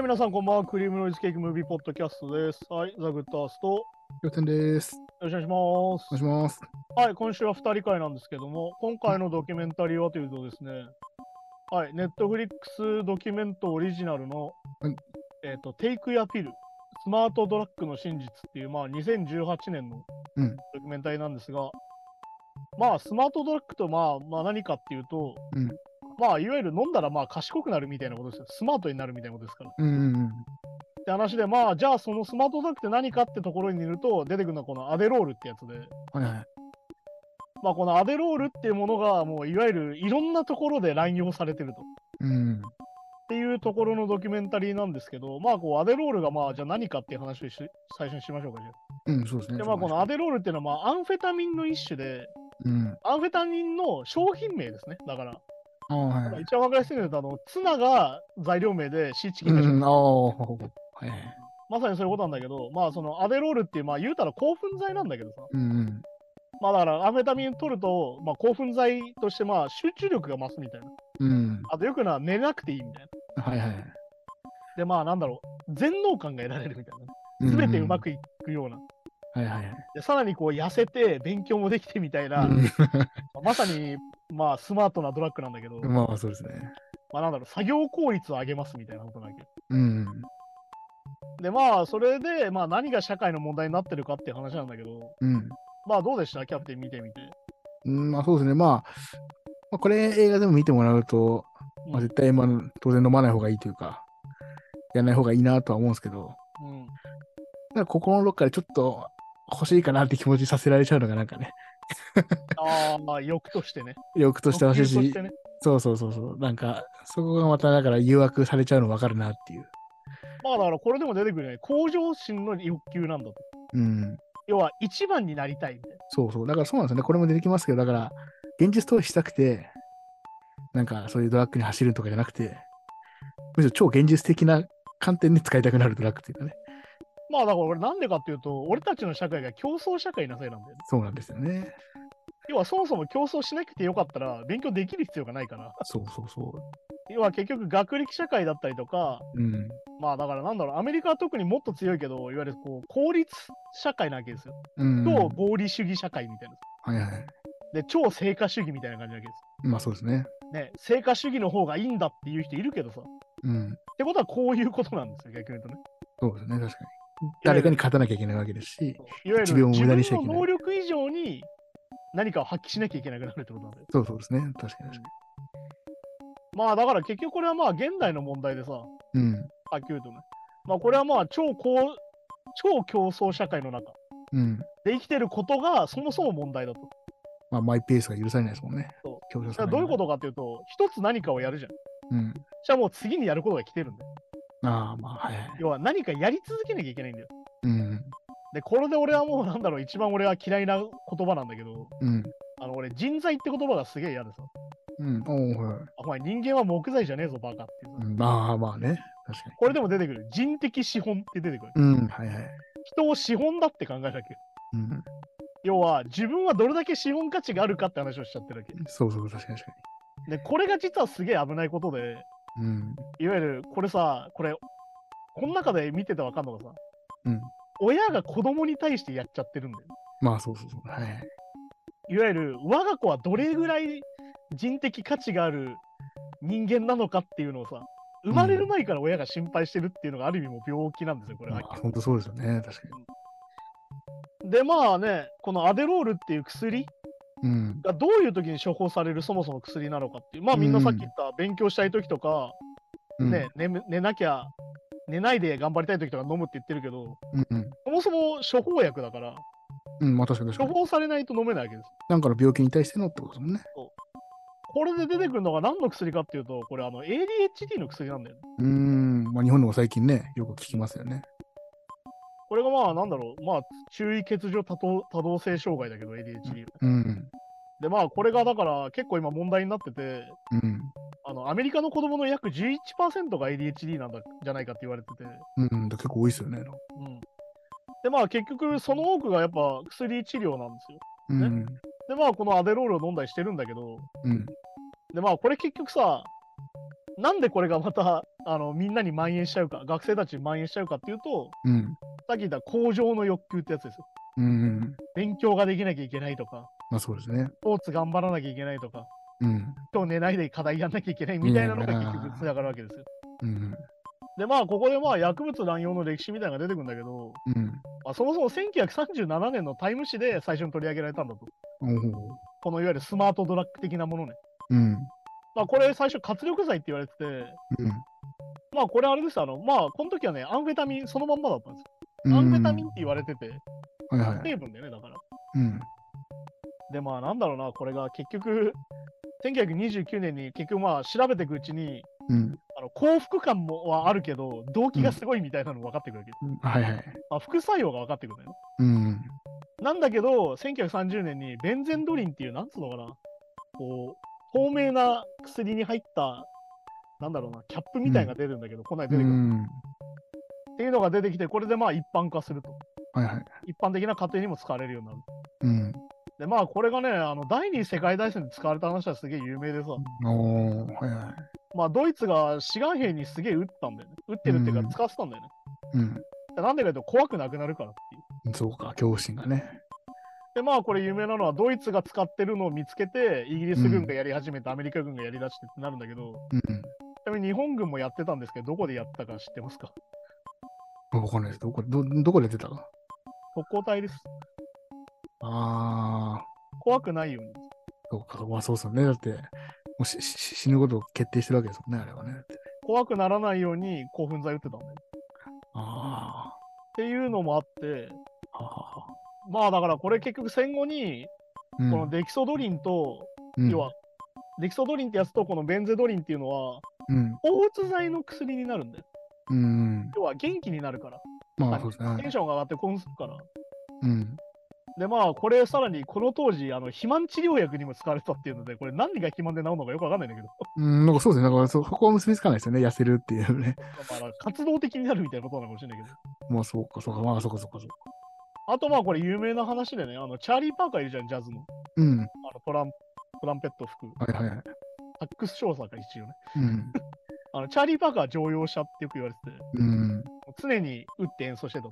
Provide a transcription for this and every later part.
はい、皆さんこんばんは。クリームノイズケーキムービーポッドキャストです。はい、ザ・グッドアースト。よよてんです。ろしくお願いしますお願いします。はい、今週は2人会なんですけども、今回のドキュメンタリーはというとですね、はい、ネットフリックスドキュメントオリジナルの、はいえっ、と、テイクやピル、スマートドラッグの真実っていう、まあ、2018年のうんドキュメンタリーなんですが、まあ、スマートドラッグと、まあ、まあ、何かっていうと、うんまあ、いわゆる飲んだら、まあ、賢くなるみたいなことですよ。スマートになるみたいなことですから。うん。って話で、まあ、じゃあそのスマートドラッグって何かってところにいると、出てくるのはこのアデロールってやつで、はいはい。まあ、このアデロールっていうものが、もういわゆるいろんなところで乱用されてると。っうん。ていうところのドキュメンタリーなんですけど、まあ、こうアデロールが、まあ、じゃあ何かっていう話をし最初にしましょうか。じゃあうん、そうですね。で、まあ、このアデロールっていうのは、まあ、アンフェタミンの一種で、うん。アンフェタミンの商品名ですね。だから、はいはい。一番分かりやすいのは、あのツナが材料名で、シーチキンが商品うん、はいはい。まさにそういうことなんだけど、まあ、そのアデロールっていう、まあ、言うたら興奮剤なんだけどさ、うんうん。まあだからアンフェタミン取ると、まあ、興奮剤としてまあ集中力が増すみたいな。うん。あとよくのは寝なくていいみたいな。はいはい。でまあなんだろう、全能感が得られるみたいな。すすべてうま。くいくような。はいはいはい。でさらにこう痩せて勉強もできてみたいな、うんまさにまあスマートなドラッグなんだけど、まあそうですね。まあなんだろう、作業効率を上げますみたいなことなんだけ？ど。うん。でまあそれでまあ何が社会の問題になってるかっていう話なんだけど、うん。まあどうでした？キャプテン見てみて。うん、まあそうですね。まあ、まあ、これ映画でも見てもらうと、まあ、絶対、まあ、当然飲まない方がいいというか、やらない方がいいなとは思うんですけど、うん、なんか心のどっかでちょっと欲しいかなって気持ちさせられちゃうのがなんかね、ああ、まあ欲としてね。欲として欲しいし。そうそうそうそう。なんか、そこがまただから誘惑されちゃうの分かるなっていう。まあだからこれでも出てくるね。向上心の欲求なんだと。うん。要は一番になりたいみたいな。そうそう。だからそうなんですよね。これも出てきますけど、だから、現実逃避したくて、なんかそういうドラッグに走るとかじゃなくて、むしろ超現実的な観点で使いたくなるドラッグっていうかね。まあだから俺なんでかっていうと、俺たちの社会が競争社会なせいなんだよね。そうなんですよね。要はそもそも競争しなくてよかったら勉強できる必要がないから。そうそうそ要は結局学歴社会だったりとか、う。うん。まあだからなんだろう、アメリカは特にもっと強いけど、いわゆるこう効率社会なわけですよ。うん。超合理主義社会みたいな。はいはい。で、超成果主義みたいな感じなわけです。まあそうですね。ね、成果主義の方がいいんだっていう人いるけどさ。っうん。てことはこういうことなんですよ、逆に言うとね。そうですね。確かに。誰かに勝たなきゃいけないわけですし、いわゆる自分無駄にしちゃいけないの能力以上に何かを発揮しなきゃいけなくなるってことなんだよ。そうそうですね。確かに確かまあだから結局これはまあ現代の問題でさ。うん。っきり言うとね。まあこれはまあ超高超競争社会の中うん。で生きてることがそもそも問題だと。まあマイペースが許されないですもんねそ。強調されだからどういうことかっていうと、一つ何かをやるじゃん。うん。じゃあもう次にやることが来てるんだよ。ああ、まあはいはい。要は何かやり続けなきゃいけないんだよ。うん。で、これで俺はもうなんだろう、一番俺は嫌いな言葉なんだけど、うん。あの俺人材って言葉がすげえ嫌でさ、うん。おい。あお前人間は木材じゃねえぞバカってまあまあね。確かに。これでも出てくる。人的資本って出てくる。うん。はいはい。人を資本だって考えなきゃ。うん。要は自分はどれだけ資本価値があるかって話をしちゃってるわけ。そうそう、確かに確かで、これが実はすげえ危ないことで、に。うん。いわゆるこれさ、これ、この中で見ててわかんのがさ、うん。親が子供に対してやっちゃってるんだよ。まあそうそうそう。はいはい。いわゆる我が子はどれぐらい人的価値がある人間なのかっていうのをさ、生まれる前から親が心配してるっていうのがある意味もう病気なんですよ、これはま。あ本当そうですよね。確かに。で、まあね、このアデロールっていう薬うん。がどういう時に処方されるそもそも薬なのかっていう、まあみんなさっき言った勉強したい時とか、うん。ね、寝む寝なきゃ、寝ないで頑張りたい時とか飲むって言ってるけど。そもそも処方薬だから、うん、まあ確かに。処方されないと飲めないわけです。なんかの病気に対してのってことですもんね。これで出てくるのが何の薬かっていうと、これあの ADHD の薬なんだよね。うーん。まあ日本でも最近ね、よく聞きますよね。これがまあなんだろう、まあ注意欠如多動多動性障害だけど ADHD。うん。でまあこれがだから結構今問題になってて、うん。あのアメリカの子供の約11%が ADHD なんだじゃないかって言われてて、うん。だ結構多いですよね。うん。でまあ結局その多くがやっぱ薬治療なんですよ。うん。でまあこのアデロールを飲んだりしてるんだけど、うん。でまあこれ結局さ、なんでこれがまたあのみんなに蔓延しちゃうか、学生たちに蔓延しちゃうかっていうと、うん。さっき言った工場の欲求ってやつですよ。うんうん。勉強ができなきゃいけないとか、まあそうですね。スポーツ頑張らなきゃいけないとか、うん。今日寝ないで課題やんなきゃいけないみたいなのが結局つながるわけですよ。うん。で、まあ、ここでまあ薬物乱用の歴史みたいなのが出てくるんだけど、うん。まあ、そもそも1937年のタイム誌で最初に取り上げられたんだと。おお。このいわゆるスマートドラッグ的なものね。うん。まあ、これ最初活力剤って言われてて、うん。まあ、これあれですあの、まあ、この時はね、アンフェタミンそのまんまだったんですうんよ。アンフェタミンって言われてて、はいはい。成分だよね、だから。うん。で、まあ、なんだろうな、これが結局、1929年に結局まあ調べていくうちに、うん。あの幸福感もはあるけど、動機がすごいみたいなの分かってくるわけ。はいはい。まあ、副作用が分かってくるんだよね。うん。なんだけど、1930年にベンゼンドリンっていう、なんつうのかな、こう、透明な薬に入った、なんだろうな、キャップみたいなのが出るんだけど、こんなにう出てくる。ん。っていうのが出てきて、これでまあ一般化すると。はいはい。一般的な家庭にも使われるようになる。うん。で、まあこれがね、あの第二次世界大戦で使われた話はすげえ有名でさ、おお。はいはい。まあドイツが志願兵にすげえ撃ったんだよね。撃ってるっていううんか使ってたんだよね。うん。でなんでかというと怖くなくなるからっていう。そうか、恐怖心がね。で、まあこれ有名なのはドイツが使ってるのを見つけて、イギリス軍がやり始めて、アメリカ軍がやりだしてってなるんだけど、うん。ちなみに日本軍もやってたんですけど、どこでやったか知ってますか？わかんないです。どこ、ど、どこで出た？か特攻隊です。ああ、怖くないように。そうか、まあそうそうね。だって、もうしし死ぬことを決定してるわけですもんね、あれはね。怖くならないように興奮剤打ってたんだよ。あっていうのもあって、まあだからこれ結局戦後に、うんこのデキソドリンと、うん要は、デキソドリンってやつとこのベンゼドリンっていうのは、うん、抗うつ剤の薬になるんだよ。うん、要は元気になるから。まあそうですテンね。ションが上がって興奮するから。うん、でまあこれさらにこの当時あの肥満治療薬にも使われてたっていうのでこれ何が肥満で治るのかよくわかんないんだけどうん、なんかそうですね。なんかそそこは結びつかないですよね。痩せるっていうね。まあ活動的になるみたいなことなのかもしれないけどまあそうか、そうか、まあそうか、そうか、そうか。あとまあこれ有名な話でねあのチャーリー・パーカーいるじゃんジャズのうん、あのトラントランペット吹くはいはいはい。サックス少佐か一応ねうん、あのチャーリー・パーカーは常用者ってよく言われててうん。常に打って演奏してた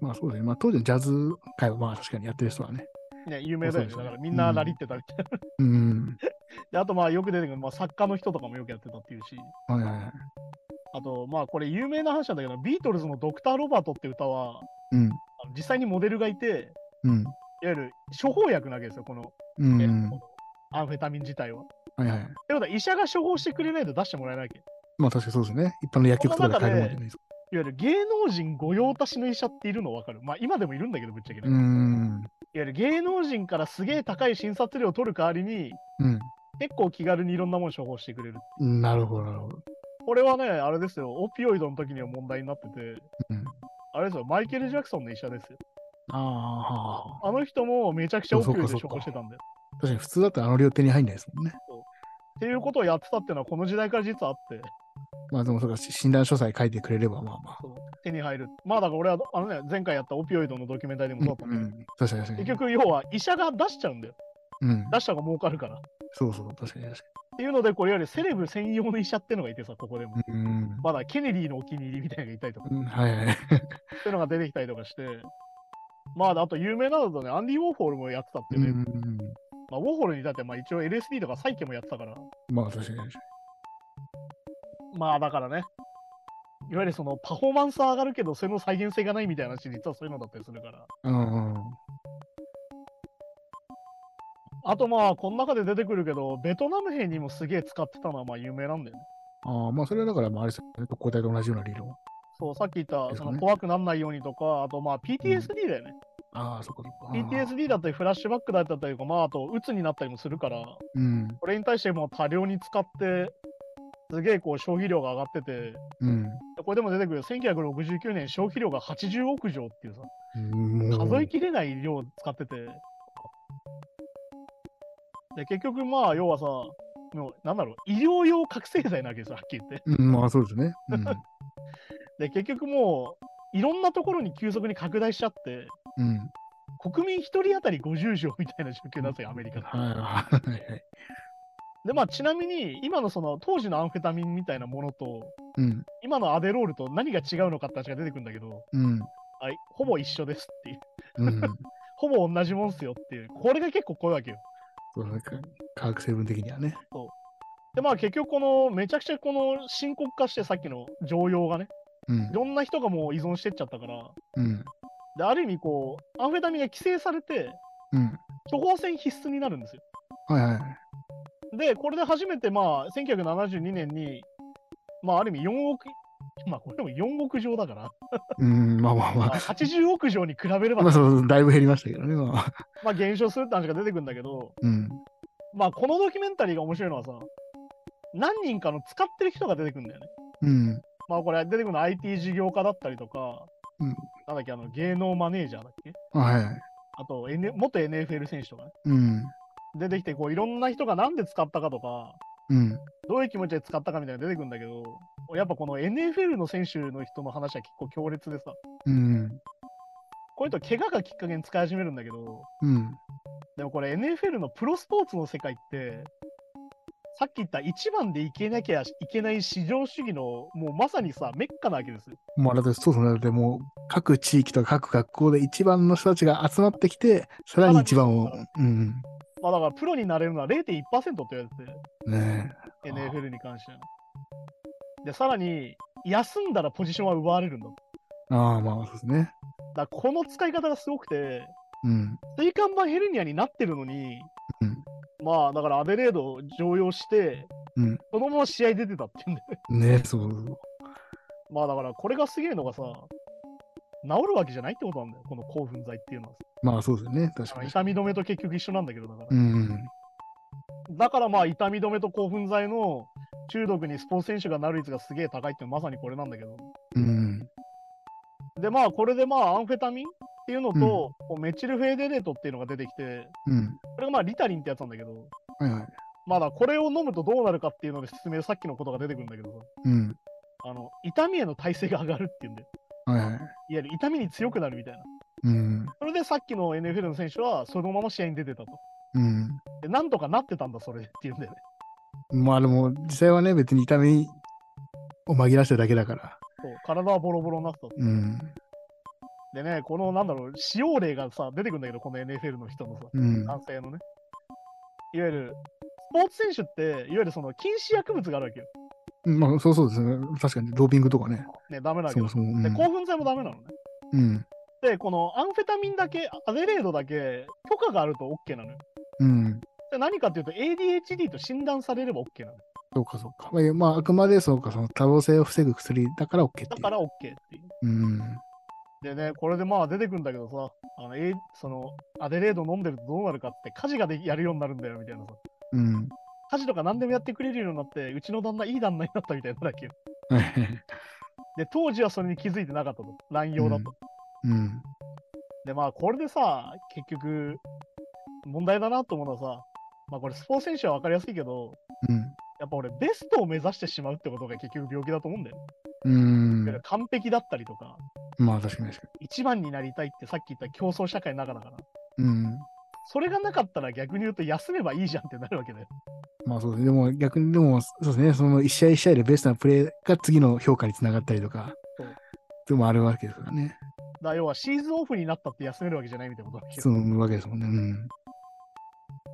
まあそうですね。まあ当時のジャズ界はまあ確かにやってる人はね。ね有名だよねだからみんなラリってたみたいな、うん。であとまあよく出てくる、まあ、作家の人とかもよくやってたっていうしはいはいはい。あとまあこれ有名な話なんだけどビートルズのドクター・ロバートって歌はうん、実際にモデルがいてうん、いわゆる処方薬なわけですよ、この,、うん。アンフェタミン自体は。はいはい。ってことは医者が処方してくれないと出してもらえないわけ。いまあ確かにそうですね。一般の薬局とかで買えるもんじゃないですか。わゆる芸能人御用達の医者っているの分かる。まあ今でもいるんだけど、ぶっちゃけね。ういわん、ゆる芸能人からすげえ高い診察料を取る代わりに、うん。結構気軽にいろんなもの処方してくれる。なるほど、なるほど。これはね、あれですよ、オピオイドの時には問題になってて、うん。あれですよ、マイケル・ジャクソンの医者ですよ。ああ、の人もめちゃくちゃオピオイド処方してたんだよ。確かに普通だったらあの量手に入んないですもんね。っていうことをやってたっていうのはこの時代から実はあって、まあでもそうか、し診断書さえ書いてくれれば、まあまあ。手に入る。まあだから俺はあのね、前回やったオピオイドのドキュメンタリーでもそうだったんだけど、うん、確かに確かに。結局要は医者が出しちゃうんだよ。うん。出した方が儲かるから。っそうそう、確かに確かていうので、これよりセレブ専用の医者ってのがいてさ、ここでも。に。うん。まだケネディのお気に入りみたいなのがいたりとか、うんはいはい。そういうのが出てきたりとかして、まああと有名なのだとね、アンディ・ウォーホールもやってたってね、うん。まあ、ウォーホールにだってまあ一応 LSD とかサイケもやってたから、まあ確かに確かまあだからね、いわゆるそのパフォーマンスは上がるけど、それの再現性がないみたいな話、実はそういうのだったりするから。に。うんうん。あとまあ、この中で出てくるけど、ベトナム兵にもすげえ使ってたのはまあ有名なんだよね。ああ、まあそれはだから、まああれですよね。特攻隊と同じような理論。そう、さっき言った、ねその怖くならないようにとか、あとまあ PTSD だよね。ああ、そこそこ。PTSD だったり、フラッシュバックだったりとか、まああと、鬱になったりもするから、うん。これに対してもう多量に使って、すげえこう消費量が上がってて、うん。これでも出てくるよ1969年消費量が80億錠っていうさ、う数えきれない量使ってて。で、結局まあ、要はさ、もうなんだろう、医療用覚醒剤なわけですよ、はっきり言って。うん、まあそうですね。うん。で、結局もう、いろんなところに急速に拡大しちゃって、うん。国民1人当たり50錠みたいな状況なんですよ、アメリカって。はいはいはい。で、まあ、ちなみに、今のその当時のアンフェタミンみたいなものと、うん。今のアデロールと何が違うのかって話が出てくるんだけど、うん。はい、ほぼ一緒ですっていう。うん。ほぼ同じもんっすよっていう。これが結構怖いわけよ。そうなんか科学成分的にはね。で、まあ結局この、めちゃくちゃこの深刻化してさっきの常用がね、うんい。ろんな人がもう依存してっちゃったから、うん。で、ある意味こう、アンフェタミンが規制されて、うん。処方箋必須になるんですよ。はいはい。で、これで初めてまあ、1972年に、まあある意味4億、まあこれでも4億錠だから、うん。まあまあままああ。80億錠に比べれば、まあそう、だいぶ減りましたけどね。まあ。まあ減少するって話が出てくるんだけど、うん。まあこのドキュメンタリーが面白いのはさ、何人かの使ってる人が出てくるんだよね。うん。まあこれ出てくるのは IT 事業家だったりとか、うんなんだっけ、あの芸能マネージャーだっけ？あはいはい。あと、N、元 NFL 選手とかね。うん。出てきて、こういろんな人がなんで使ったかとか、うん。どういう気持ちで使ったかみたいなのが出てくるんだけど、やっぱこの NFL の選手の人の話は結構強烈でさ、うん。こういうと怪我がきっかけに使い始めるんだけど、うん。でもこれ NFL のプロスポーツの世界って、さっき言った一番でいけなきゃいけない市場主義のもうまさにさ、メッカなわけですよ。まあ、だって、そうそう、だってもう、各地域とか各学校で一番の人たちが集まってきて、さらに一番を、うん。まあだからプロになれるのは0.1%って言われてて、ね NFL に関しては。で、さらに、休んだらポジションは奪われるんだ。ああ、まあ、そうですね。らこの使い方がすごくて、うん。椎間板ヘルニアになってるのに、うん。まあだからアデレードを常用して、うん。そのまま試合出てたっていうんだよね。ねそう。まあだからこれがすげえのがさ、治るわけじゃないってことなんだよ、この興奮剤っていうのは。まあ、そうですよね。確かに。痛み止めと結局一緒なんだけど、だから。うん。だからまあ痛み止めと興奮剤の中毒にスポーツ選手がなる率がすげえ高いっていうのはまさにこれなんだけど。うん。でまあこれでまあアンフェタミンっていうのと、こうメチルフェーデレートっていうのが出てきて、うん。これがまあリタリンってやつなんだけど、はいはい。まだこれを飲むとどうなるかっていうので説明さっきのことが出てくるんだけどさ、うん。あの痛みへの耐性が上がるっていうんで、はいはい。いわゆる痛みに強くなるみたいな。うん。それでさっきの NFL の選手はそのまま試合に出てたと。うん。で、なんとかなってたんだ、それでっていうんだよね。まあでも、実際はね、別に痛みを紛らしてるだけだから。そう体はボロボロになってたと。うん。でね、このなんだろう、使用例がさ、出てくるんだけど、この NFL の人のさ、うん。男性のね。いわゆる、スポーツ選手って、いわゆるその禁止薬物があるわけよ。まあ、そうそうですね。確かに、ドーピングとかね。ね、ダメなわけよそも。そも。うんで、興奮剤もダメなのね。うん。で、このアンフェタミンだけ、アデレードだけ、許可があると OK なのよ。うん。で何かっていうと、ADHD と診断されれば OK なのよ。そうか、そうか。まあ、まあ、あくまでそうか、その多動性を防ぐ薬だから OK っていう。だから OK っていう。うん。でね、これでまあ出てくるんだけどさ、あの、A、その、アデレード飲んでるとどうなるかって、家事がでやるようになるんだよみたいなさ。うん。家事とか何でもやってくれるようになって、うちの旦那いい旦那になったみたいなだけよ。で、当時はそれに気づいてなかったと。乱用だと。うん。で、まあこれでさ、結局、問題だなと思うのはさ、まあこれスポーツ選手は分かりやすいけど、うん。やっぱ俺ベストを目指してしまうってことが結局病気だと思うんだよ。うん。完璧だったりとか、まあ、確かに確か一番になりたいってさっき言った競争社会の中だから、に。うん。それがなかったら逆に言うと休めばいいじゃんってなるわけだよ。まあそうですね。でも逆に、でもそうですね。その一試合一試合でベストなプレーが次の評価につながったりとか、でもあるわけですからね。だ要はシーズンオフになったって休めるわけじゃないみたいなことだけそど。のわけですもんね。うん。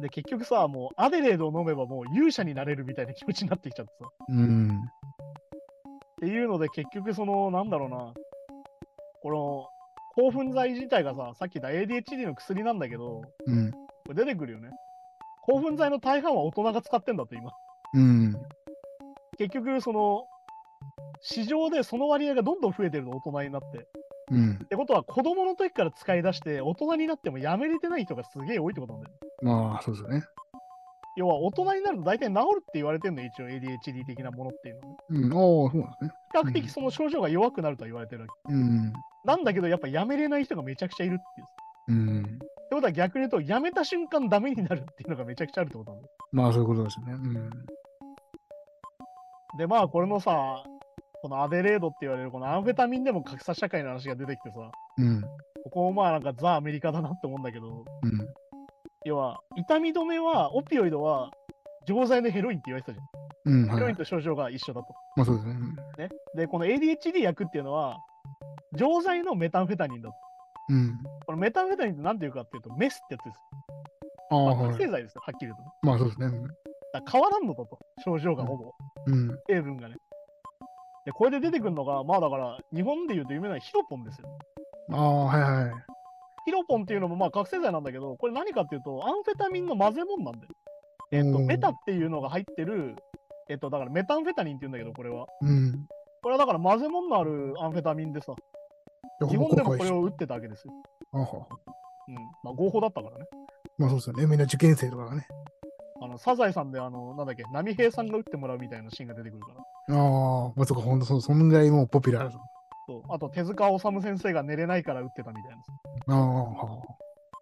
で、結局さ、もうアデレードを飲めばもう勇者になれるみたいな気持ちになってきちゃってさ。うん。っていうので結局その、なんだろうな、この興奮剤自体がさ、さっき言った ADHD の薬なんだけど、うん。出てくるよね。興奮剤の大半は大人が使ってんだと今。うん。結局その、市場でその割合がどんどん増えてるの、大人になって。うんっ。てことは子供の時から使い出して、大人になってもやめれてない人がすげえ多いってことなんだよ。まあ、そうですよね。要は大人になると大体治るって言われてるのよ、一応 ADHD 的なものっていうのはね。うん。ああ、そうなんですね。比較的その症状が弱くなるとは言われてるわけ。うん。なんだけど、やっぱやめれない人がめちゃくちゃいるっていう。うん。ってことは逆に言うと、やめた瞬間ダメになるっていうのがめちゃくちゃあるってことなんだよ。まあ、そういうことですよね。うん。で、まあ、これのさ、このアデレードって言われるこのアンフェタミンでも格差社会の話が出てきてさ、うん。ここもまあなんかザ・アメリカだなって思うんだけど、うん。要は、痛み止めは、オピオイドは、錠剤のヘロインって言われてたじゃん。うん、はいヒロイン。と症状が一緒だと。まあそうですね。ね。で、この ADHD 薬っていうのは、錠剤のメタンフェタニンだと。うん。このメタンフェタニンって何ていうかっていうと、メスってやつです。ああ、まあ、はい。覚醒剤ですよ、はっきり言うとね。まあそうですね。変わらんのだと、症状がほぼ、うん。成分がね。で、これで出てくるのが、まあだから、日本で言うと有名なヒロポンですよ。ああ、はいはい。ヒロポンっていうのもまあ覚醒剤なんだけど、これ何かっていうと、アンフェタミンの混ぜ物なんだよ。えっと、うんメタっていうのが入ってる、えっと、だからメタンフェタニンって言うんだけど、これは。うん。これはだから混ぜ物のあるアンフェタミンでさ、日本でもこれを打ってたわけですよ。ああうん。まあ合法だったからね。まあそうですよね。みんな受験生とかがね。あの、サザエさんで、あの、なんだっけ、波平さんが打ってもらうみたいなシーンが出てくるから。ああ、まあそうか、ほんとそ、そんぐらいもうポピュラーだと。そう。あと、手塚治虫先生が寝れないから打ってたみたいなさ。ああ、は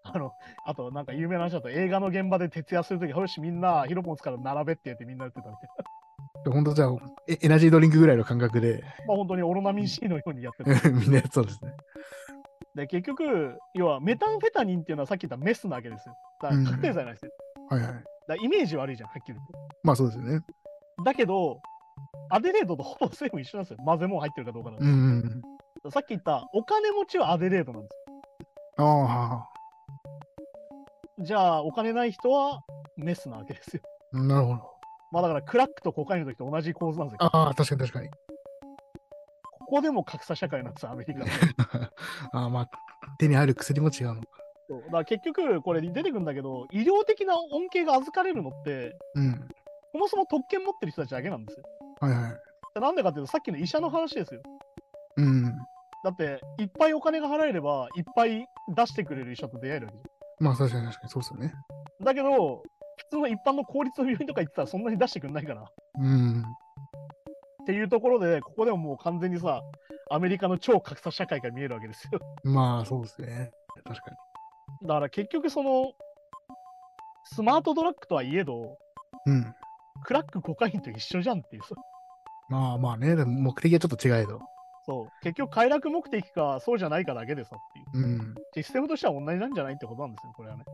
あの、あと、なんか有名な話だと、映画の現場で徹夜するとき、よし、みんな、ヒロポン使から並べって言ってみんな打ってたみたいな。あ。ほんとじゃあエ、エナジードリンクぐらいの感覚で、まあ本当にオロナミン C のようにやってた。みんなそうですね。で、結局、要はメタンフェタニンっていうのはさっき言ったメスなわけですよ。だから覚醒剤なんですよ。はいはい。だイメージ悪いじゃん、はっきり言って。まあそうですよね。だけど、アデレードとほぼ成分一緒なんですよ。混ぜ物入ってるかどうかなんでうん。さっき言ったお金持ちはアデレードなんですああ、はよ。じゃあ、お金ない人はメスなわけですよ。あ、なるほど。まあだから、クラックとコカインの時と同じ構図なんですよ。ああ、確かに確かに。ここでも格差社会なんですよ、アメリカの。ああ、まあ、手に入る薬も違うのか。そうだから結局、これ出てくるんだけど、医療的な恩恵が預かれるのって、うん。そもそも特権持ってる人たちだけなんですよ。はいはい。でなんでかっていうと、さっきの医者の話ですよ。うん。だって、いっぱいお金が払えれば、いっぱい出してくれる医者と出会えるわけじまあ確かに確かにそうですよね。だけど、普通の一般の公立の病院とか行ってたらそんなに出してくれないから。っうん。ていうところで、ここでももう完全にさ、アメリカの超格差社会が見えるわけですよ。まあそうですね。確かに。だから結局その、スマートドラッグとはいえど、うん。クラック、コカインと一緒じゃんっていうさ。まあまあね、でも目的はちょっと違えど。そう。結局快楽目的か、そうじゃないかだけでさっていう。うん。システムとしては同じなんじゃないってことなんですよ、これはね。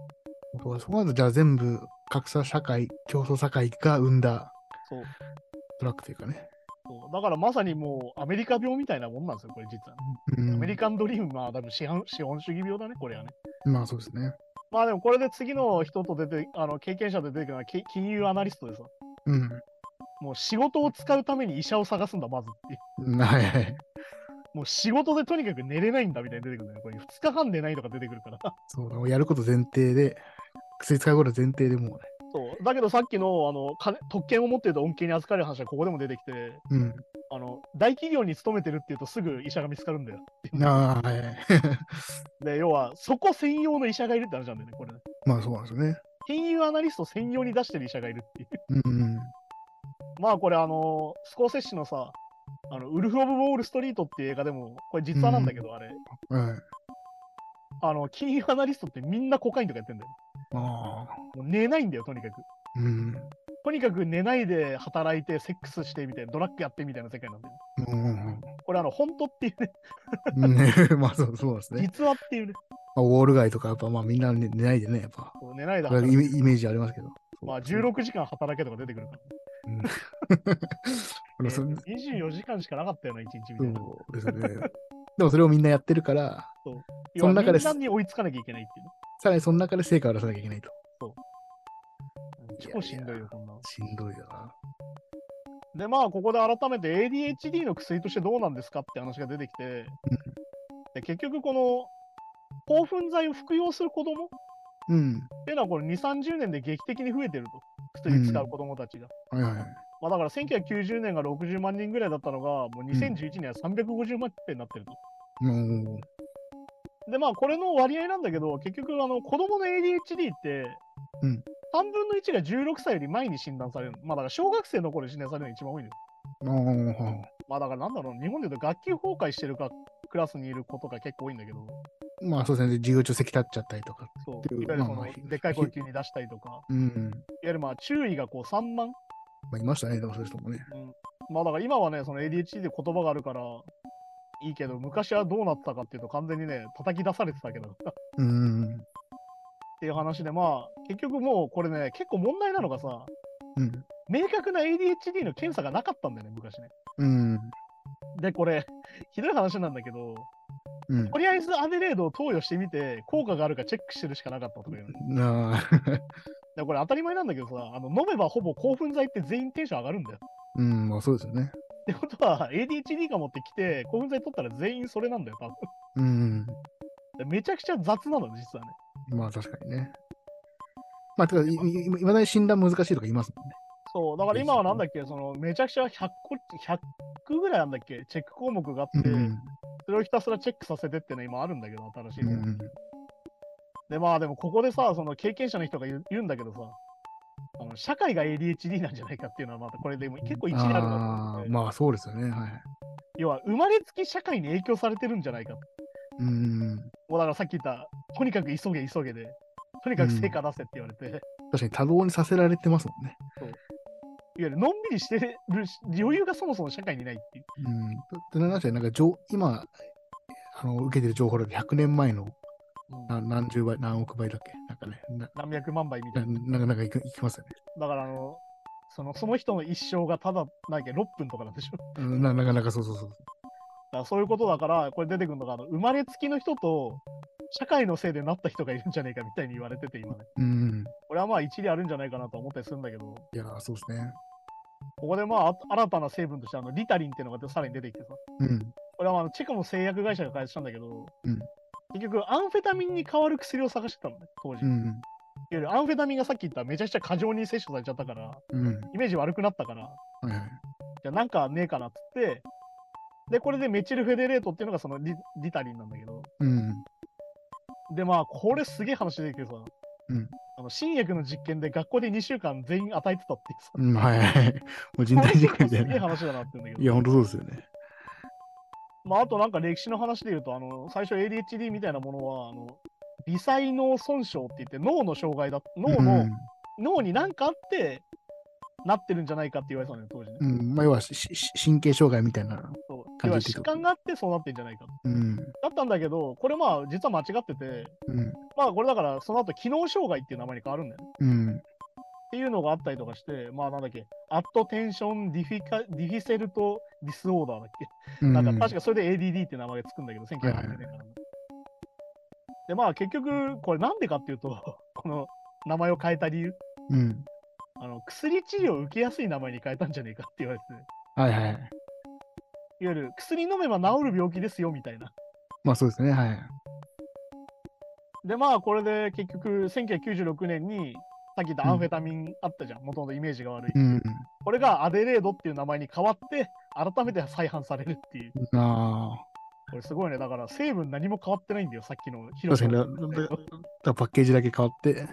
そうそうなるとじゃあ全部格差社会、競争社会が生んだ。トラックというかね。そうだからまさにもうアメリカ病みたいなもんなんですよ、これ実は、うん。アメリカンドリーム、まあ多分資本資本主義病だね、これはね。まあそうですね。まあでもこれで次の人と出て、あの経験者で出てくるのはけ金融アナリストでさ、うん。もう仕事を使うために医者を探すんだ、まずっていう。はいはい。もう仕事でとにかく寝れないんだみたいに出てくるんだよ。これ2日半寝ないとか出てくるから。そう、やること前提で、薬使うこと前提でもうね。そう。だけどさっきのあの金特権を持ってると恩恵に預かれる話はここでも出てきて、うん。あの大企業に勤めてるっていうとすぐ医者が見つかるんだよ。ああ、はいはい。で、要はそこ専用の医者がいるって話なんだよね、これね。まあそうなんですよね。金融アナリスト専用に出してる医者がいるっていう。うん。まあこれあの、スコーセッシのさ、あのウルフ・オブ・ウォール・ストリートっていう映画でも、これ実話なんだけど、あれ、はい。あの、金融アナリストってみんなコカインとかやってんだよ。寝ないんだよ、とにかく。うん。とにかく寝ないで働いて、セックスしてみたいな、ドラッグやってみたいな世界なんだよ。うん。これあの、本当っていうね、うんね、まあそうそうですね。実話っていうね、まあ、ウォール街とか、やっぱまあみんな寝寝ないでね、やっぱ。寝ないでそれはイ。メージありますけど。まあ、16時間働けとか出てくるから、うん。えー24時間しかなかったよな、1日みたいな。そうですね。でもそれをみんなやってるから、その中でみんなに追いつかなきゃいけないっていうね。さらにその中で成果を出さなきゃいけないと。超しんどいよ、こんなの。しんどいよな。で、まあ、ここで改めて ADHD の薬としてどうなんですかって話が出てきて、で結局、この興奮剤を服用する子供っうん。ていうのは、これ2、30年で劇的に増えてると。薬使う子供たちが。はいはい。まあ、だから1990年が60万人ぐらいだったのが、もう2011年は350万人になってると。もう、で、まあ、これの割合なんだけど、結局、あの子供の ADHD って、うん3分の1が16歳より前に診断されるの。まあ、だから小学生の頃に診断されるのが一番多いのよ。あまあ、だからなんだろう、日本で言うと学級崩壊してるかクラスにいる子とか結構多いんだけど、あまあそうですね。授業中席立っちゃったりとか。そういういわゆるその、まあまあでっかい声急に出したりとか、うん。いわゆるまあ注意がこう散漫。まあいましたね。でもそういう人もね。うん、まあだから今はね、その ADHD で言葉があるからいいけど、昔はどうなってたかっていうと完全にね、叩き出されてたけどっうん。ていう話で、まあ結局もうこれね、結構問題なのがさ、うん。明確な ADHD の検査がなかったんだよね、昔ね。うん。で、これ、ひどい話なんだけど、うん。とりあえずアデレードを投与してみて、効果があるかチェックしてるしかなかったとか言うの。な これ当たり前なんだけどさ、あの飲めばほぼ興奮剤って全員テンション上がるんだよ。うん、まあそうですよね。ってことは、ADHD かもってきて、興奮剤取ったら全員それなんだよ、多分。うん。でめちゃくちゃ雑なの、実はね。まあ確かにね。まあ、てか、いまだに診断難しいとか言いますもんね。そう、だから今はなんだっけ、そのめちゃくちゃ100個、100ぐらいなんだっけ、チェック項目があって、うん。それをひたすらチェックさせてっての今あるんだけど、新しいうの。ん。で、まあでもここでさ、その経験者の人が言うんだけどさ、あの社会が ADHD なんじゃないかっていうのはまたこれでも結構一理あるなとまあそうですよね。はい。要は生まれつき社会に影響されてるんじゃないかと。うん。もうだからさっき言った、とにかく急げ急げで、とにかく成果出せって言われて、いわ確かに多動にさせられてますもんね。ゆるのんびりしてるし余裕がそもそも社会にないっていう。うん。でなんかなんか情今あの受けてる情報だと100年前のうんな何十倍、何億倍だっけかね。な何百万倍みたいな。なかなんかいくいきますよね。だからあの、そのその人の一生がただ、なんか6分とかなんでしょ。ななんかなんかそうそうそう。らそういうことだから、これ出てくるのが、あの生まれつきの人と、社会のせいでなった人がいるんじゃねえかみたいに言われてて、今ね。うん。これはまあ一理あるんじゃないかなと思ったりするんだけど、いや、そうですね。ここでまああ新たな成分としてあのリタリンっていうのがさらに出てきてさ、うん。これはまああのチェコの製薬会社が開発したんだけど、うん結局アンフェタミンに代わる薬を探してたのね、当時。いわうん。ゆるアンフェタミンがさっき言っためちゃくちゃ過剰に摂取されちゃったから、うん。イメージ悪くなったから。じゃあなんかねえかなっつって、で、これでメチルフェデレートっていうのがそのリリタリンなんだけど、うん。で、まあ、これすげえ話できるけどさ、うんあの新薬の実験で学校で2週間全員与えてたっていうさ、うん、はいはい。もう人体実験みたいすげえな。話だなって言うんだけど、いや、ほんとそうですよね。まあ、あとなんか歴史の話で言うと、あの最初 ADHD みたいなものは、あの微細脳損傷って言って脳の障害だ、脳の、脳に何かあってなってるんじゃないかって言われてたのよ、当時ね。うん。うん。まあ、要はしし神経障害みたいな。感じ疾患があってそうなってんじゃないか。うん。だったんだけど、これまあ実は間違ってて、うん。まあこれだからその後機能障害っていう名前に変わるんだよね。うん。っていうのがあったりとかして、まあなんだっけ、 attention defici deficit disorder だっけ？うん。なんか確かそれで ADD って名前がつくんだけど、1980年から。で、まあ結局、これなんでかっていうと、この名前を変えた理由、うん。あの薬治療を受けやすい名前に変えたんじゃねえかって言われてて、はいはい。いわゆる薬飲めば治る病気ですよみたいな。まあそうですね。はい。で、まあこれで結局、1996年に、さっき言ったアンフェタミンあったじゃん、もともとイメージが悪い。うん。これがアデレードっていう名前に変わって、改めて再販されるっていう。ああ。これすごいね。だから成分何も変わってないんだよ、さっきのヒ確かにだ、さんだだだパッケージだけ変わって、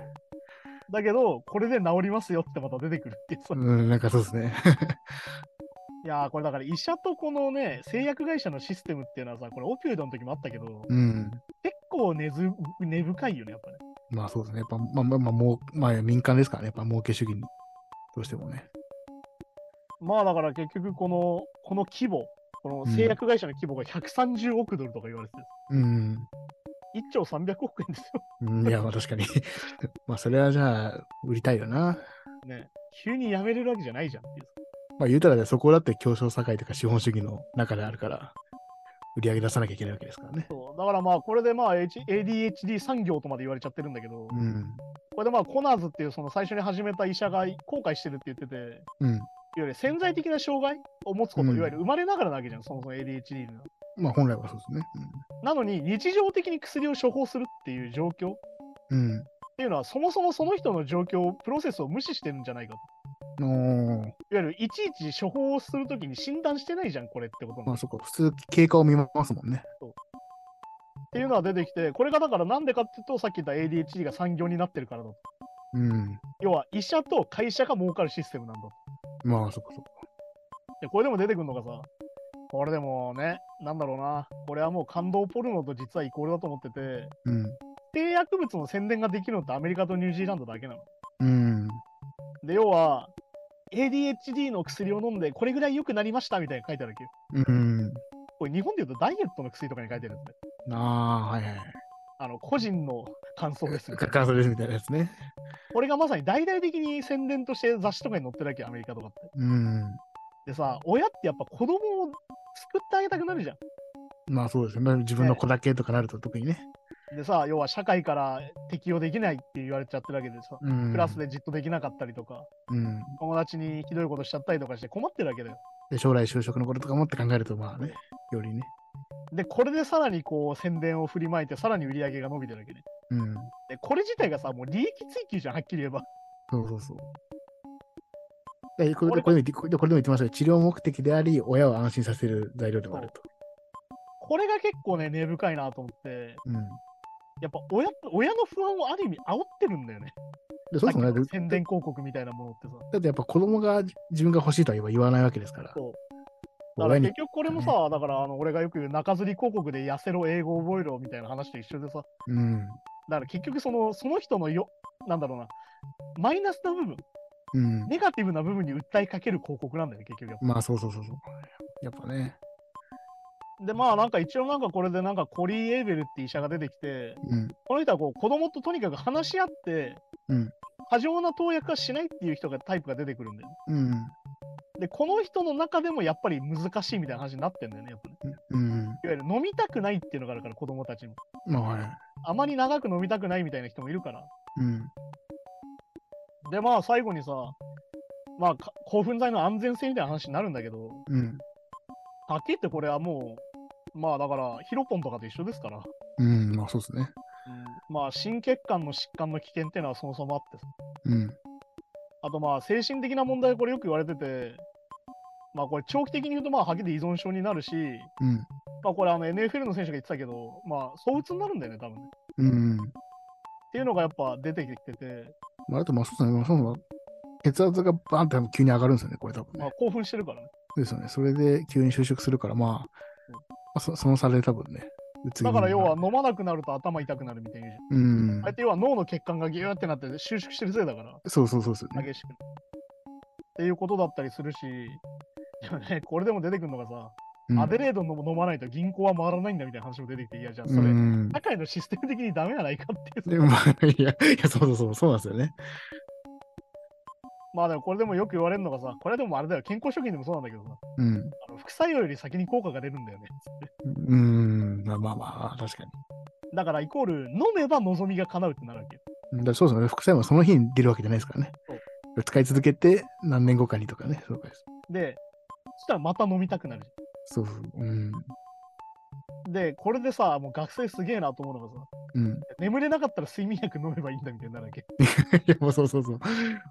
だけど、これで治りますよってまた出てくるっていうさ。うん、なんかそうですね。いやー、これだから医者とこのね、製薬会社のシステムっていうのはさ、これオピオイドの時もあったけど、うん。結構根ず根深いよね、やっぱね。まあそうですね。やっぱ、まあまあまあ、もう、まあ民間ですからね。やっぱ儲け主義に。どうしてもね。まあだから結局この、この規模、この製薬会社の規模が130億ドルとか言われてる。うん。1兆300億円ですよ。うん、いや、まあ確かに。まあそれはじゃあ、売りたいよな。ね。急に辞めれるわけじゃないじゃん。まあ言うたらね、そこだって競争社会とか資本主義の中であるから、売り上げ出さなきゃいけないわけですからね。そう。だからまあ、これでまあ、H- ADHD 産業とまで言われちゃってるんだけど、うん。これでまあ、コナーズっていうその最初に始めた医者が後悔してるって言ってて、うん。いわゆる潜在的な障害を持つこと、うんいわゆる生まれながらなわけじゃん、そもそも ADHD の。まあ本来はそうですね。なのに、日常的に薬を処方するっていう状況っうん。うん。ていうのは、そもそもその人の状況、プロセスを無視してるんじゃないかと。いわゆる、いちいち処方をするときに診断してないじゃん、これってことまあそこ、普通経過を見ますもんね。っていうのは出てきて、これがだからなんでかっていうと、さっき言った ADHD が産業になってるからだと。うん。要は、医者と会社が儲かるシステムなんだと。まあそこそこ。で、これでも出てくるのがさ、これでもね、なんだろうな、これはもう感動ポルノと実はイコールだと思ってて、うん。低薬物の宣伝ができるのってアメリカとニュージーランドだけなの。うん。で、要は、ADHD の薬を飲んでこれぐらい良くなりましたみたいなの書いてあるわけよ。うん。これ日本で言うとダイエットの薬とかに書いてあるんで。ああ、はいはい。あの、個人の感想ですみたいな。か 感想ですみたいなやつね。これがまさに大々的に宣伝として雑誌とかに載ってるわけよ、アメリカとかって。うん。でさ、親ってやっぱ子供を作ってあげたくなるじゃん。まあそうですね。自分の子だけとかなると特にね。でさ、要は社会から適用できないって言われちゃってるわけでさ、うん。クラスでじっとできなかったりとか、うん。友達にひどいことしちゃったりとかして困ってるわけだよ。で、将来就職のこととかもって考えると、まあね、よりね。で、これでさらにこう宣伝を振りまいて、さらに売り上げが伸びてるわけね。うん。で、これ自体がさ、もう利益追求じゃん、はっきり言えば。そうそうそう。でこれこれこれでも言ってこれでも言ってましたけど、治療目的であり、親を安心させる材料でもあると。これが結構ね、根深いなと思って、うん。やっぱ親親の不安をある意味煽ってるんだよね。でそうですね。宣伝広告みたいなものってさ。だってやっぱ子供が自分が欲しいとは言わ言わないわけですから。そうだから結局これもさ、だからあの俺がよく言う中吊り広告で痩せろ、英語覚えろみたいな話と一緒でさ、うん。だから結局そのその人のよ、なんだろうな、マイナスな部分、うん。ネガティブな部分に訴えかける広告なんだよね、結局。まあそうそうそうそう。やっぱね。で、まあなんか一応なんかこれでなんかコリー・エーベルって医者が出てきて、うん。この人はこう子供ととにかく話し合って、うん過剰な投薬はしないっていう人がタイプが出てくるんだよね。うん。で、この人の中でもやっぱり難しいみたいな話になってんだよね、やっぱね。うん。いわゆる飲みたくないっていうのがあるから、子供たちも。まあはい。あまり長く飲みたくないみたいな人もいるから。うん。で、まあ最後にさ、まあか興奮剤の安全性みたいな話になるんだけど、うん。はっきり言ってこれはもう、まあだから、ヒロポンとかと一緒ですから、うん。まあそうですね。まあ心血管の疾患の危険っていうのはそもそもあってさうん。あとまあ精神的な問題これよく言われてて、まあこれ長期的に言うとまあはっきり依存症になるし、うん。まあこれあの NFL の選手が言ってたけど、まあ躁うつになるんだよね、多分ね。うん。っていうのがやっぱ出てきてて、まああとまあそうですね。まあその血圧がバーンって急に上がるんですよね、これ多分ね。まあ興奮してるからね。ですよね。それで急に就職するから、まあ、まあそその差で多分ね。だから要は飲まなくなると頭痛くなるみたいな言うん。あ。れって要は脳の血管がギューってなって収縮してるせいだから、そうそうそうですよね。激しく。っていうことだったりするし、でもね、これでも出てくるのがさ、うんアデレードの飲まないと銀行は回らないんだみたいな話も出てきて、いや、じゃあそれ、うん。社会のシステム的にダメやないかっていう。いや、いや、そうそうそう、そうなんですよね。まあでもこれでもよく言われるのがさ、これでもあれだよ、健康食品でもそうなんだけどさ、うん。副作用より先に効果が出るんだよね。うん。まあまあまあ、確かに。だからイコール、飲めば望みが叶うってなるわけよ。だからそうですね。副作用はその日に出るわけじゃないですからね。使い続けて何年後かにとかね。そうかです。で、そしたらまた飲みたくなるじそうそう。うん。ゃん。で、これでさ、もう学生すげえなと思うのがさ、うん。眠れなかったら睡眠薬飲めばいいんだみたいになるわけ。い いや、もうそうそうそう。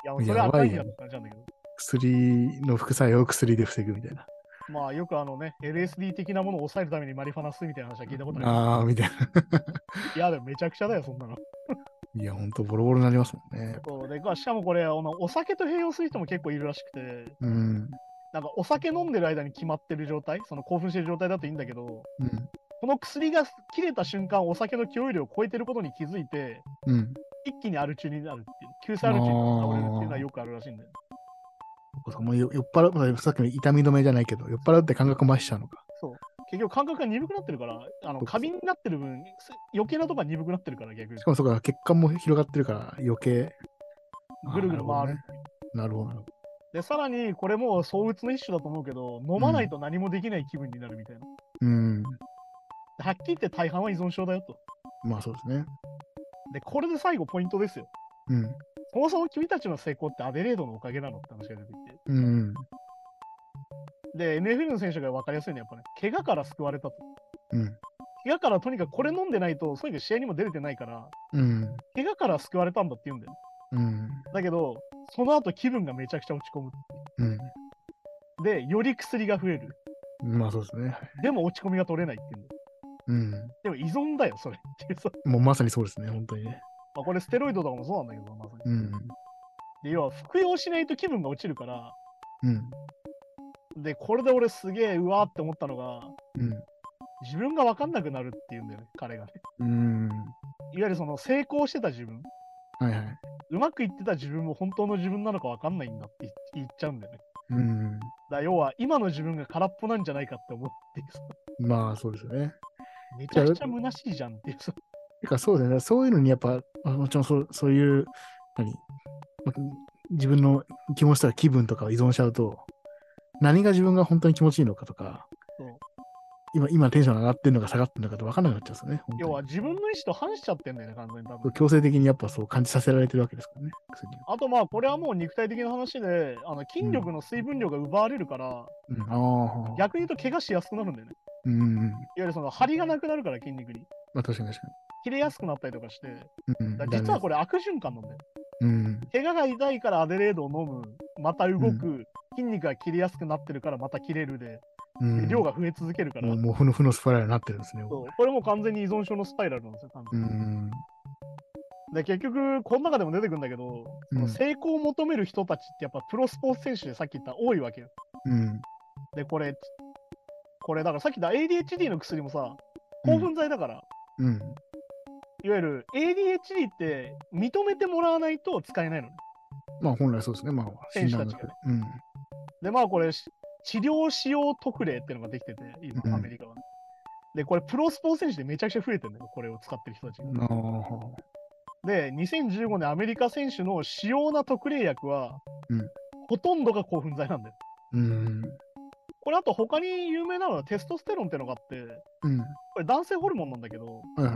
や、もうそれはあかんやろって感じなんだけど。薬の副作用を薬で防ぐみたいな。まあよくあのね、LSD 的なものを抑えるためにマリファナスみたいな話は聞いたことある。ああ、みたいな。いや、でもめちゃくちゃだよ、そんなの。いや、ほんとボロボロになりますもんね。そうでしかもこれあの、お酒と併用する人も結構いるらしくて、うん。なんかお酒飲んでる間に決まってる状態、その興奮してる状態だといいんだけど、うん。この薬が切れた瞬間、お酒の許容量を超えてることに気づいて、うん。一気にアル中になるっていう、急性アル中に倒れるっていうのはよくあるらしいんだよ。もう酔酔っ払う、さっきの痛み止めじゃないけど、酔っ払って感覚増しちゃうのか。結局感覚が鈍くなってるから、あの過敏になってる分、余計なとこが鈍くなってるから逆にし。かもそうか、血管も広がってるから余計。ぐるぐる回る。なるほどね。で、さらにこれも躁うつの一種だと思うけど、飲まないと何もできない気分になるみたいな。うん。はっきり言って大半は依存症だよと。まあそうですね。で、これで最後ポイントですよ。うん。そもそも君たちの成功ってアデレードのおかげなのって話が出てきて。うん。で、NFL の選手が分かりやすいのはやっぱね、怪我から救われたと。うん。怪我からとにかくこれ飲んでないと、とにかく試合にも出れてないから、うん。怪我から救われたんだって言うんだよ。うん。だけど、その後気分がめちゃくちゃ落ち込む。うん。で、より薬が増える。まあそうですね。でも落ち込みが取れないっていうんだよ。うん。でも依存だよ、それっていうさ。もうまさにそうですね、本当にね。まあ、これステロイドとかもそうなんだけど、まさに。うん。で、要は服用しないと気分が落ちるから、うん。で、これで俺すげえうわーって思ったのが、うん。自分が分かんなくなるっていうんだよね、彼がね。うん。いわゆるその成功してた自分、はいはい。うまくいってた自分も本当の自分なのか分かんないんだって言っちゃうんだよね。うん。だ要は今の自分が空っぽなんじゃないかって思ってさ、まあそうですよね。めちゃくちゃ虚しいじゃんっていうさ。てかそうですね。そういうのにやっぱ、あもちろんそうそういう何ま自分の気持ちとか気分とかを依存しちゃうと、何が自分が本当に気持ちいいのかとか今、今テンション上がってるのか下がってるのかって分かんなくなっちゃうんですよね。要は自分の意思と反しちゃってんだよね、完全に多分。強制的にやっぱそう感じさせられてるわけですからね。あとまあ、これはもう肉体的な話で、あの筋力の水分量が奪われるから、うん。逆に言うと怪我しやすくなるんだよね。うん。いわゆるその張りがなくなるから筋肉に。まあ確かに確か切れやすくなったりとかして、に。うん実はこれ。れ悪循環なんだよ。うん。怪我が痛いからアデレードを飲む、また動く、う筋肉が切れやすくなってるからまた切れるで、うん、量が増え続けるから、もうもう負の負のスパイラルになってるんですね。これも完全に依存症のスパイラルなんですよ、完う全に。ん。で結局、この中でも出てくるんだけど、その成功を求める人たちってやっぱプロスポーツ選手でさっき言った多いわけよ。うん。で、これ、これだからさっき言った ADHD の薬もさ、興奮剤だから、うん。いわゆる ADHD って認めてもらわないと使えないのね。まあ本来そうですね。まあ選手たちが診断がうん。で、まあこれ、し治療使用特例っていうのができてて、今う、んアメリカはね。で、これ、プロスポーツ選手でめちゃくちゃ増えてるんだよ、これを使ってる人たちが。ああ。で、2015年アメリカ選手の主要な特例薬は、うんほとんどが興奮剤なんだよ。うん。これあと他に有名なのはテストステロンっていうのがあって、うん。これ男性ホルモンなんだけど、はいは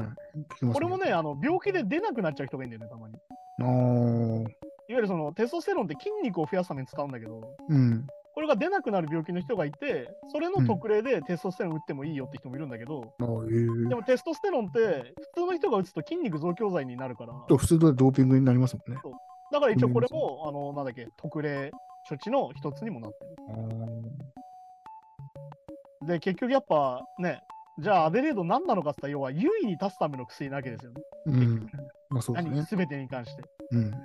い。これもね、あの病気で出なくなっちゃう人がいるんだよね、たまに。ああ。いわゆるそのテストステロンって筋肉を増やすために使うんだけど、うん。これが出なくなる病気の人がいて、それの特例でテストステロン打ってもいいよって人もいるんだけど、ああ、ええでもテストステロンって普通の人が打つと筋肉増強剤になるから、と普通とドーピングになりますもんね。だから一応これも、あの、なんだっけ、特例処置の一つにもなってある。で、結局やっぱね、じゃあアデレード何なのかって言ったら、要は優位に立つための薬なわけですよね。ーうん。まあそうですね。何？すべてに関して。うん。で、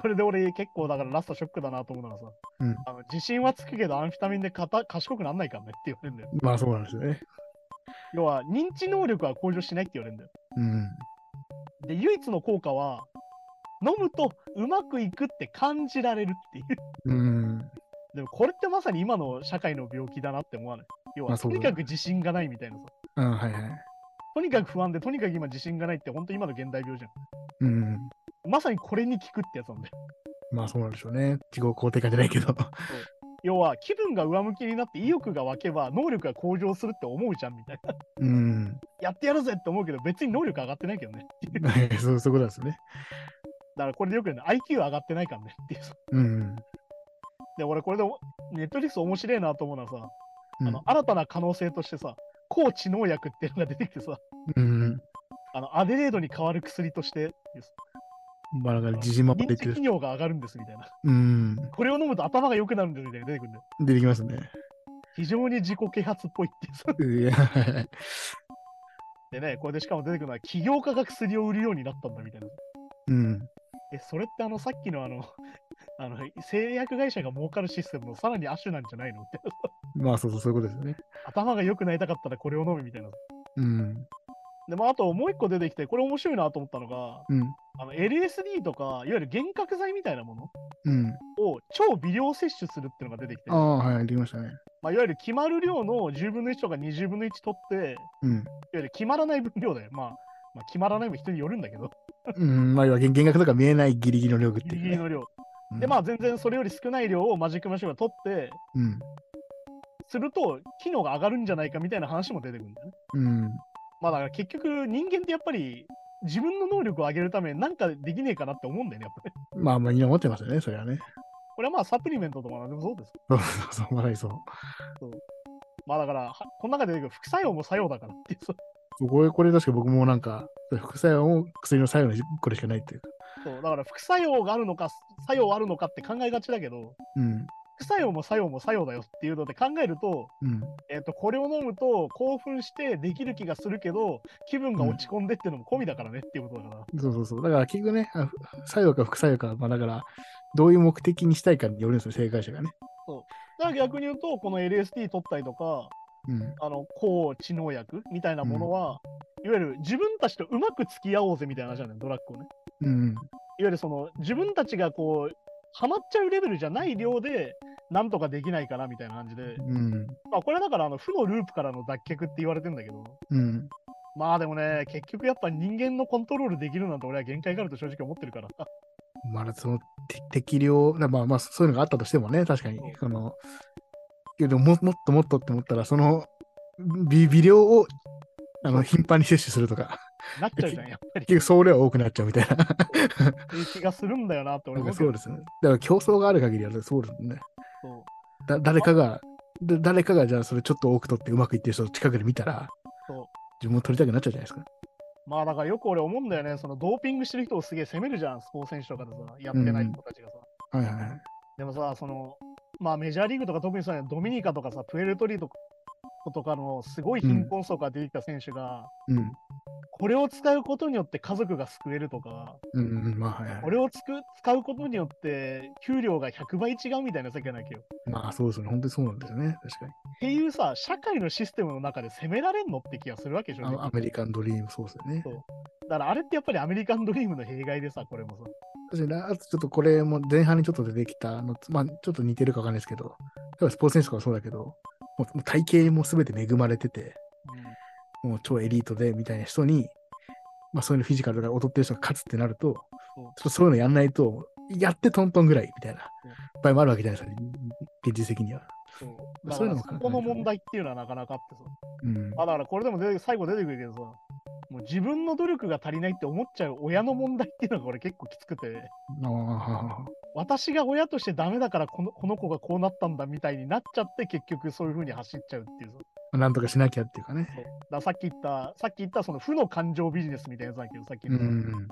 これで俺結構だからラストショックだなと思うのがさ、うんあの自信はつくけどアンフィタミンでかた賢くなんないからねって言われるんだよ。まあそうなんですよね。要は認知能力は向上しないって言われるんだよ。うん。で、唯一の効果は、飲むとうまくいくって感じられるっていう。うん。でもこれってまさに今の社会の病気だなって思わない？要は、とにかく自信がないみたいなさ。あはいはい。とにかく不安で、とにかく今自信がないって本当今の現代病じゃうん。ん。まさにこれに効くってやつなんだよ。まあそうなんでしょうね。自己肯定感じゃないけど。要は、気分が上向きになって意欲が湧けば能力が向上するって思うじゃんみたいな。うん。やってやるぜって思うけど、別に能力上がってないけどね。そうそういうことですよね。だからこれでよく言うの IQ 上がってないからねっていうさ。うん。で、俺これでネットリックス面白いなと思うのはさ、うんあの新たな可能性としてさ、抗知能薬っていうのが出てきてさ、うん。あのアデレードに代わる薬として、まあ、だから自信満々認知で言ってる。機能が上がるんですみたいな。うん。これを飲むと頭が良くなるんですみたいな出てくるんだよ。出てきますね。非常に自己啓発っぽいっていうさ。でね、これでしかも出てくるのは、起業家が薬を売るようになったんだみたいな。うん。え、それってあの、さっきのあの、あの製薬会社が儲かるシステムのさらに亜種なんじゃないのって。まあそうそう、そういうことですよね。頭が良くなりたかったらこれを飲むみたいな。うん。で、まあ、あともう一個出てきて、これ面白いなと思ったのが、うん。あの LSD とか、いわゆる幻覚剤みたいなものうん。を超微量摂取するっていうのが出てきて、ああ、はい、できましたね。まあ、いわゆる決まる量の10分の1とか20分の1取って、いわうん。ゆる決まらない分量で、まあ、まあ、決まらないも人によるんだけど、うん、まあ、要は減減額とか見えないギリギリの量っていう、ね。ギリギリの量。うんで、まあ、全然それより少ない量をマジックマシンが取って、うん。すると、機能が上がるんじゃないかみたいな話も出てくるんだよね。うん。まあ、だから結局、人間ってやっぱり、自分の能力を上げるためになんかできねえかなって思うんだよね、やっぱり。まあ、まあ、みんな思ってますよね、それはね。これはまあ、サプリメントとかなんでもそうです。そうそうそう、まさにそう。まあ、だから、はこの中で出てくる副作用も作用だからってこれ、これ確か僕もなんか、副作用も薬の作用のこれしかないっていうか。そうだから副作用があるのか、作用あるのかって考えがちだけど、うん。副作用も作用も作用だよっていうので考えると、うん。えっとこれを飲むと興奮してできる気がするけど、気分が落ち込んでっていうのも込みだからねっていうことだから。そうそうそう。だから結局ね、あ作用か副作用か、まあだから、どういう目的にしたいかによるんですよ、正解者がね。だから逆に言うと、この LSD 取ったりとか、うん。あの抗知能薬みたいなものは、いわゆる自分たちとうまく付き合おうぜみたいな話なんだよ、ドラッグをね。うん。いわゆるその自分たちがこう、ハマっちゃうレベルじゃない量で、なんとかできないかなみたいな感じで、うん。まあ、これはだからあの負のループからの脱却って言われてんだけど、うん。まあでもね、結局やっぱ人間のコントロールできるなんて俺は限界があると正直思ってるから。まあ、そのて適量、まあまあ、そういうのがあったとしてもね、確かにその、けどももっともっとって思ったら、その微微量をあの頻繁に摂取するとか、なっちゃうじゃん、やっぱり。っ結局総量は多くなっちゃうみたいな。ていう気がするんだよなって思そうですね。だから競争がある限りはそうですね。そうだ誰かが、だ誰かがじゃあそれちょっと多く取ってうまくいってる人を近くで見たら、そう自分も取りたくなっちゃうじゃないですか。まあだからよく俺思うんだよね、そのドーピングしてる人をすげえ責めるじゃん、スポーツ選手とかでさ、やってない人たちがさ。はいはいはい。でもさ、その、まあメジャーリーグとか特にさ、ドミニカとかさ、プエルトリーコとかのすごい貧困層から出てきた選手が、うん。これを使うことによって家族が救えるとか、うんうん、まあはいはいこ。れをつく使うことによって給料が100倍違うみたいな世界なわけよ。まあそうですね。本当にそうなんですよね。確かに。っていうさ、社会のシステムの中で責められんのって気がするわけでしょ。あアメリカンドリームそうですよね。だからあれってやっぱりアメリカンドリームの弊害でさ、これもさ。確かに、あとちょっとこれも前半にちょっと出てきたの、まあちょっと似てるかわかんないですけど、例えばスポーツ選手とかもそうだけど、もう体型も全て恵まれてて、もう超エリートでみたいな人に、まあそういうのフィジカルとか踊ってる人が勝つってなると、ちょそうっとそういうのやんないと、やってトントンぐらいみたいな場合もあるわけじゃないですか、現実的には。そうそういうのもそこの問題っていうのはなかなかあってさ。うん。あだからこれでも最後出てくるけどさ、もう自分の努力が足りないって思っちゃう親の問題っていうのがこれ結構きつくて、ああ私が親としてダメだからこのこの子がこうなったんだみたいになっちゃって結局そういう風に走っちゃうっていうさ。なんとかしなきゃっていうかね。ださっき言った、さっき言ったその負の感情ビジネスみたいなやつだけど、さっきう言った、ん。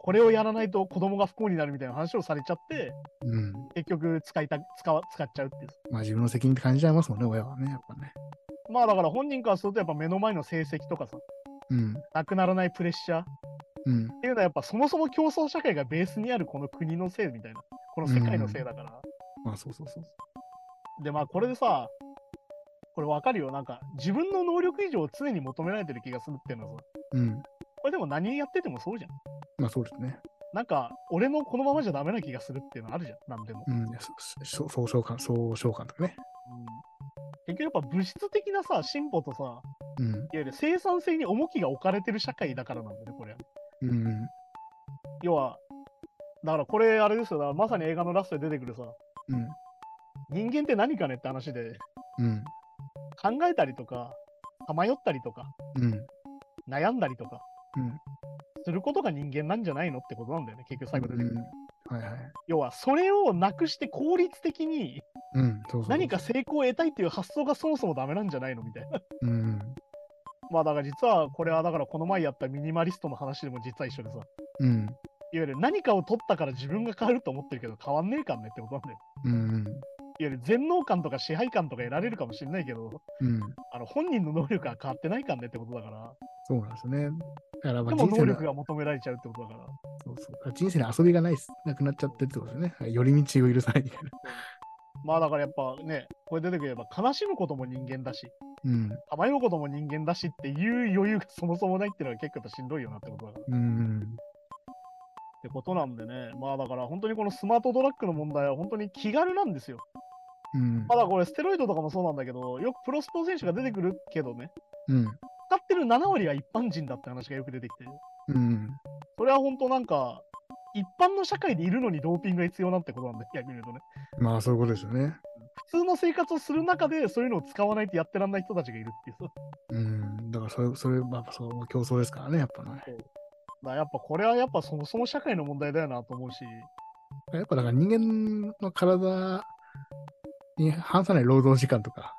これをやらないと子供が不幸になるみたいな話をされちゃって、うん。結局使いた使わ使っちゃうっていうさ。まあ自分の責任って感じちゃいますもんね、親はね、やっぱね。まあだから本人からするとやっぱ目の前の成績とかさ、うん。なくならないプレッシャーっうん。ていうのはやっぱそもそも競争社会がベースにあるこの国のせいみたいな、この世界のせいだから。まあそうそうそう。でまあこれでさ、これわかるよ。なんか自分の能力以上を常に求められてる気がするっていうのはさ、うん。これでも何やっててもそうじゃん。まあそうですね。なんか俺のこのままじゃダメな気がするっていうのあるじゃん、なんでも。うん。そそ総称感、総称感とかね。うん、結局やっぱ物質的なさ、進歩とさ、うん。いわゆる生産性に重きが置かれてる社会だからなんだよね、これは。うん。要は、だからこれあれですよ、だからまさに映画のラストで出てくるさ、うん。人間って何かねって話で、うん。考えたりとか、さまよったりとか、うん。悩んだりとか、うん。することが人間なんじゃないのってことなんだよね、結局最後出てくる。うんはいはい。要は、それをなくして効率的に何か成功を得たいっていう発想がそもそもダメなんじゃないのみたいな。うん。まあだから実はこれはだからこの前やったミニマリストの話でも実は一緒でさ、いわうん。ゆる何かを取ったから自分が変わると思ってるけど変わんねえかんねってことなんだよ。うん。いわゆる全能感とか支配感とか得られるかもしれないけど、うん。あの本人の能力が変わってないかんねってことだから、そうなんですね。だからまあ人生の力が求められちゃうってことだから。そうそう人生に遊びがないなくなっちゃってるってことですね。寄り道を許さないみたいな。まあだからやっぱね、これ出てくれば悲しむことも人間だし、うん。さまようことも人間だしっていう余裕がそもそもないっていうのは結構しんどいよなってことだから。うん。ってことなんでね、まあだから本当にこのスマートドラッグの問題は本当に気軽なんですよ。うん。まだこれステロイドとかもそうなんだけど、よくプロスポー選手が出てくるけどね、うん。使ってる7割は一般人だって話がよく出てきて、うん。それは本当なんか、一般の社会でいるのにドーピングが必要なんてことなんだよ、逆に言うとね。まあそういうことですよね。普通の生活をする中でそういうのを使わないとやってらんない人たちがいるっていうさ。うん。だからそれ、それ、まあそう、競争ですからね、やっぱね。だからやっぱこれはやっぱそもそも社会の問題だよなと思うし、やっぱだから人間の体に反さない労働時間とか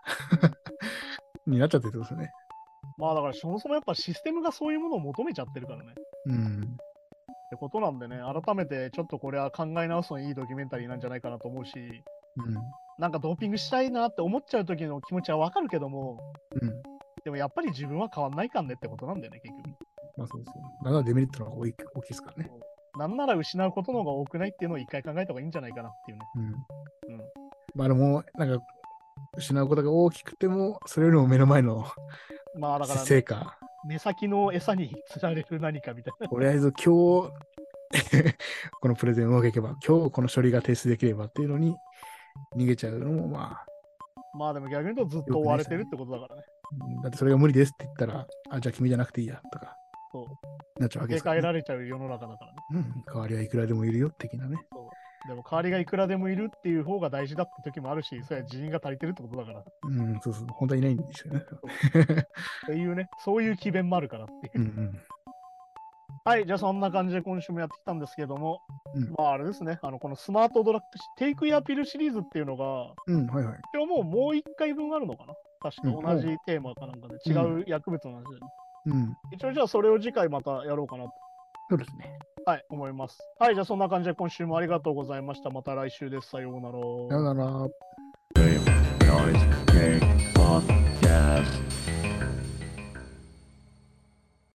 になっちゃってるってことですよね。まあだからそもそもやっぱシステムがそういうものを求めちゃってるからね。うん。ってことなんでね、改めてちょっとこれは考え直すのにいいドキュメンタリーなんじゃないかなと思うし、うん。なんかドーピングしたいなって思っちゃう時の気持ちはわかるけども、うん。でもやっぱり自分は変わんないかんねってことなんだよね、結局。まあそうそう。だからデメリットの方が大きいですからね。なんなら失うことの方が多くないっていうのを一回考えた方がいいんじゃないかなっていうね。うん。うんまあでも、なんか、失うことが大きくても、それよりも目の前のまあだから、成果、目先の餌に釣られる何かみたいな。とりあえず今日、このプレゼンうまくいけば、今日この処理が提出できればっていうのに逃げちゃうのも、まあ、まあでも逆に言うとずっと追われてるってことだからね。うんだってそれが無理ですって言ったら、あ、じゃあ君じゃなくていいやとか、そう。なっちゃうわけですからね、られちゃう世の中だからね。うん。代わりはいくらでもいるよ、的なね。でも代わりがいくらでもいるっていう方が大事だって時もあるし、それは人員が足りてるってことだから。っうん、そうそう。本当はいないんですよね。ていうね、そういう機弁もあるからっていう。うんうん。はい、じゃあそんな感じで今週もやってきたんですけども、うんまああれですね、あのこのスマートドラッグシ、テイクイアピルシリーズっていうのが、うん、はいはい。一応もうもう一回分あるのかな？確うんか同じテーマかなんかで違う薬物の話で、ねうん。一応じゃあそれを次回またやろうかなと、そうですね。はい、思います。はい、じゃあそんな感じで今週もありがとうございました。また来週です。さようなら。さよなら。